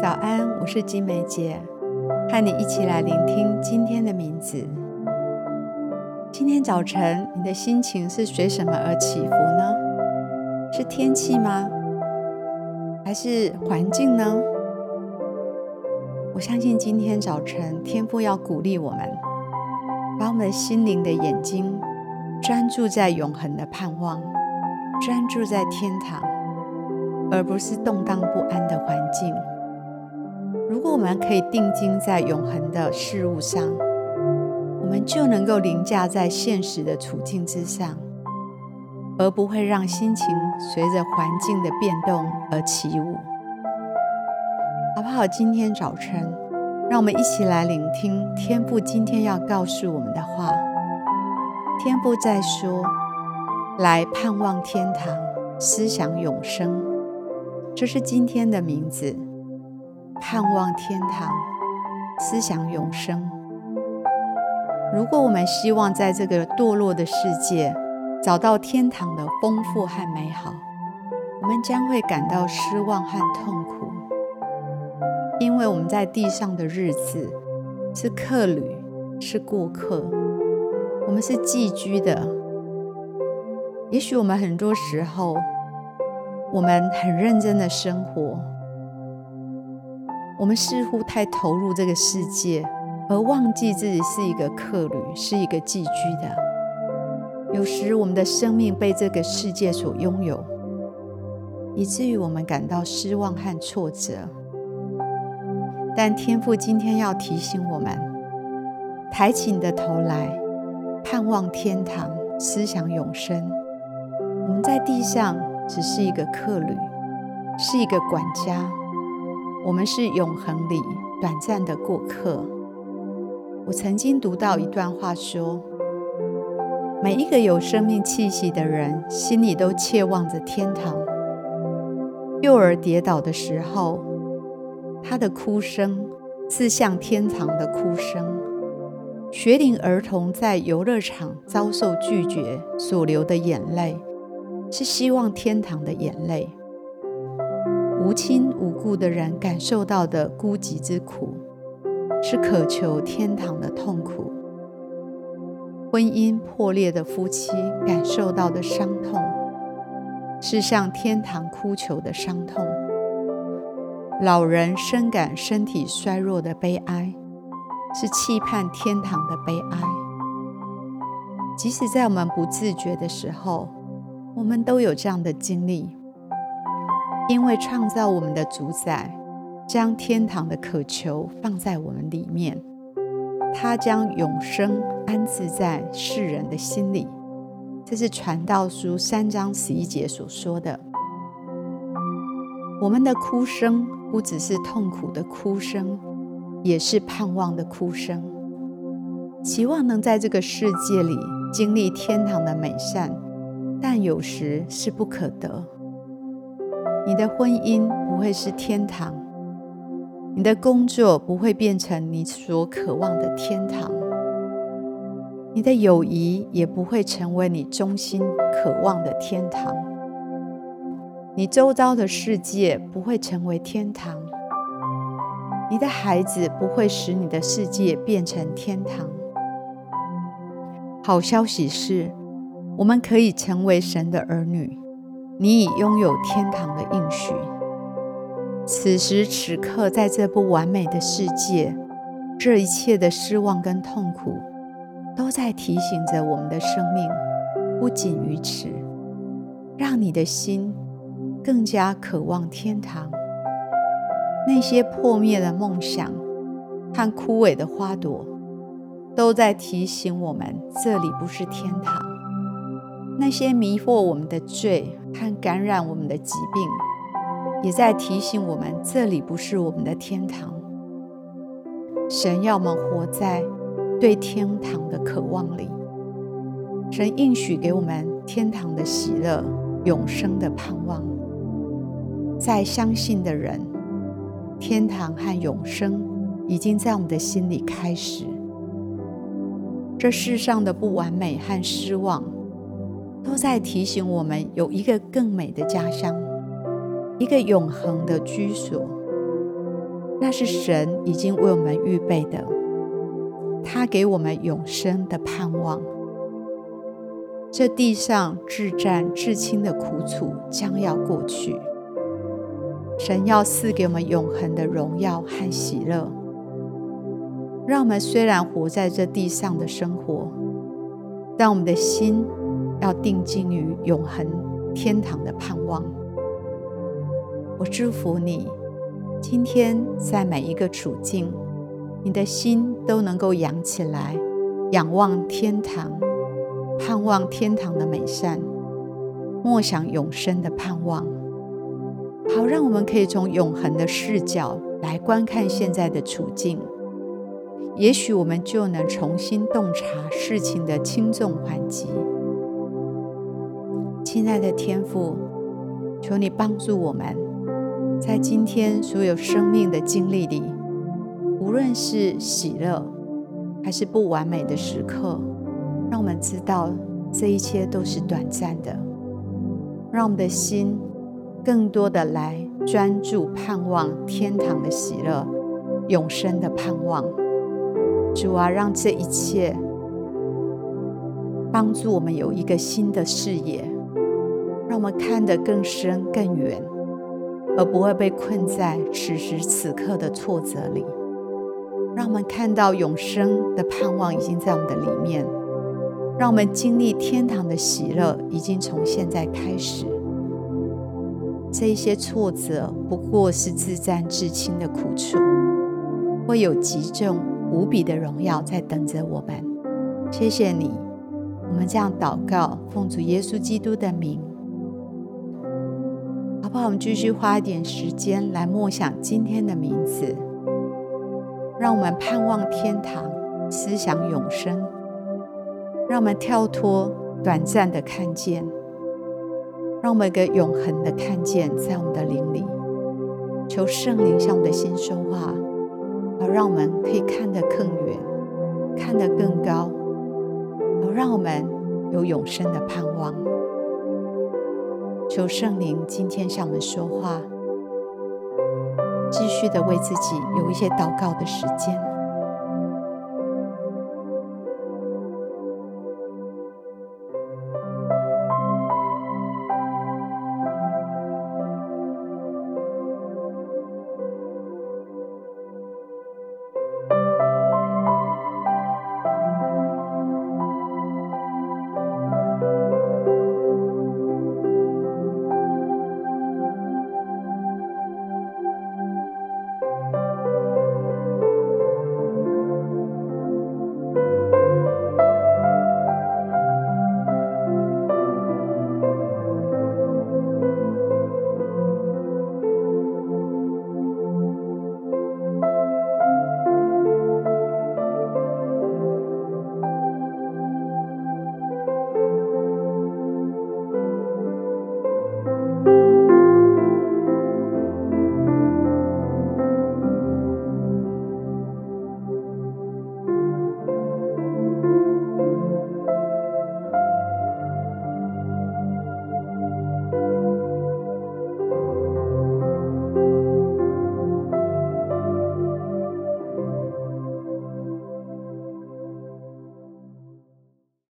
早安，我是金梅姐，和你一起来聆听今天的名字。今天早晨，你的心情是随什么而起伏呢？是天气吗？还是环境呢？我相信今天早晨，天父要鼓励我们，把我们心灵的眼睛专注在永恒的盼望，专注在天堂，而不是动荡不安的环境。我们可以定睛在永恒的事物上，我们就能够凌驾在现实的处境之上，而不会让心情随着环境的变动而起舞。好不好？今天早晨，让我们一起来聆听天父今天要告诉我们的话。天父在说：“来盼望天堂，思想永生。”这是今天的名字。盼望天堂，思想永生。如果我们希望在这个堕落的世界找到天堂的丰富和美好，我们将会感到失望和痛苦，因为我们在地上的日子是客旅，是过客，我们是寄居的。也许我们很多时候，我们很认真的生活。我们似乎太投入这个世界，而忘记自己是一个客旅，是一个寄居的。有时我们的生命被这个世界所拥有，以至于我们感到失望和挫折。但天父今天要提醒我们：抬起你的头来，盼望天堂，思想永生。我们在地上只是一个客旅，是一个管家。我们是永恒里短暂的过客。我曾经读到一段话说：每一个有生命气息的人，心里都切望着天堂。幼儿跌倒的时候，他的哭声是向天堂的哭声；学龄儿童在游乐场遭受拒绝所流的眼泪，是希望天堂的眼泪。无亲无故的人感受到的孤寂之苦，是渴求天堂的痛苦；婚姻破裂的夫妻感受到的伤痛，是向天堂哭求的伤痛；老人深感身体衰弱的悲哀，是期盼天堂的悲哀。即使在我们不自觉的时候，我们都有这样的经历。因为创造我们的主宰，将天堂的渴求放在我们里面，他将永生安置在世人的心里。这是传道书三章十一节所说的。我们的哭声不只是痛苦的哭声，也是盼望的哭声，期望能在这个世界里经历天堂的美善，但有时是不可得。你的婚姻不会是天堂，你的工作不会变成你所渴望的天堂，你的友谊也不会成为你衷心渴望的天堂，你周遭的世界不会成为天堂，你的孩子不会使你的世界变成天堂。好消息是，我们可以成为神的儿女。你已拥有天堂的应许。此时此刻，在这不完美的世界，这一切的失望跟痛苦，都在提醒着我们的生命。不仅于此，让你的心更加渴望天堂。那些破灭的梦想和枯萎的花朵，都在提醒我们，这里不是天堂。那些迷惑我们的罪。和感染我们的疾病，也在提醒我们，这里不是我们的天堂。神要我们活在对天堂的渴望里。神应许给我们天堂的喜乐、永生的盼望。在相信的人，天堂和永生已经在我们的心里开始。这世上的不完美和失望，都在提醒我们，有一个更美的家乡，一个永恒的居所。那是神已经为我们预备的，他给我们永生的盼望。这地上至战至亲的苦楚将要过去，神要赐给我们永恒的荣耀和喜乐。让我们虽然活在这地上的生活，但我们的心要定睛于永恒天堂的盼望。我祝福你。今天在每一个处境，你的心都能够扬起来，仰望天堂，盼望天堂的美善，默想永生的盼望。好，让我们可以从永恒的视角来观看现在的处境，也许我们就能重新洞察事情的轻重缓急。亲爱的天父，求你帮助我们。在今天所有生命的经历里，无论是喜乐还是不完美的时刻，让我们知道这一切都是短暂的。让我们的心更多的来专注盼望天堂的喜乐、永生的盼望。主啊，让这一切帮助我们有一个新的视野，让我们看得更深更远。而不会被困在此时此刻的挫折里，让我们看到永生的盼望已经在我们的里面，让我们经历天堂的喜乐已经从现在开始。这一些挫折不过是自战至轻的苦楚，会有极重无比的荣耀在等着我们。谢谢你，我们这样祷告，奉主耶稣基督的名。好？我们继续花一点时间来默想今天的名字，让我们盼望天堂，思想永生，让我们跳脱短暂的看见，让我们一个永恒的看见在我们的灵里。求圣灵向我们的心说话，好让我们可以看得更远，看得更高，好让我们有永生的盼望。求圣灵今天向我们说话，继续的为自己有一些祷告的时间。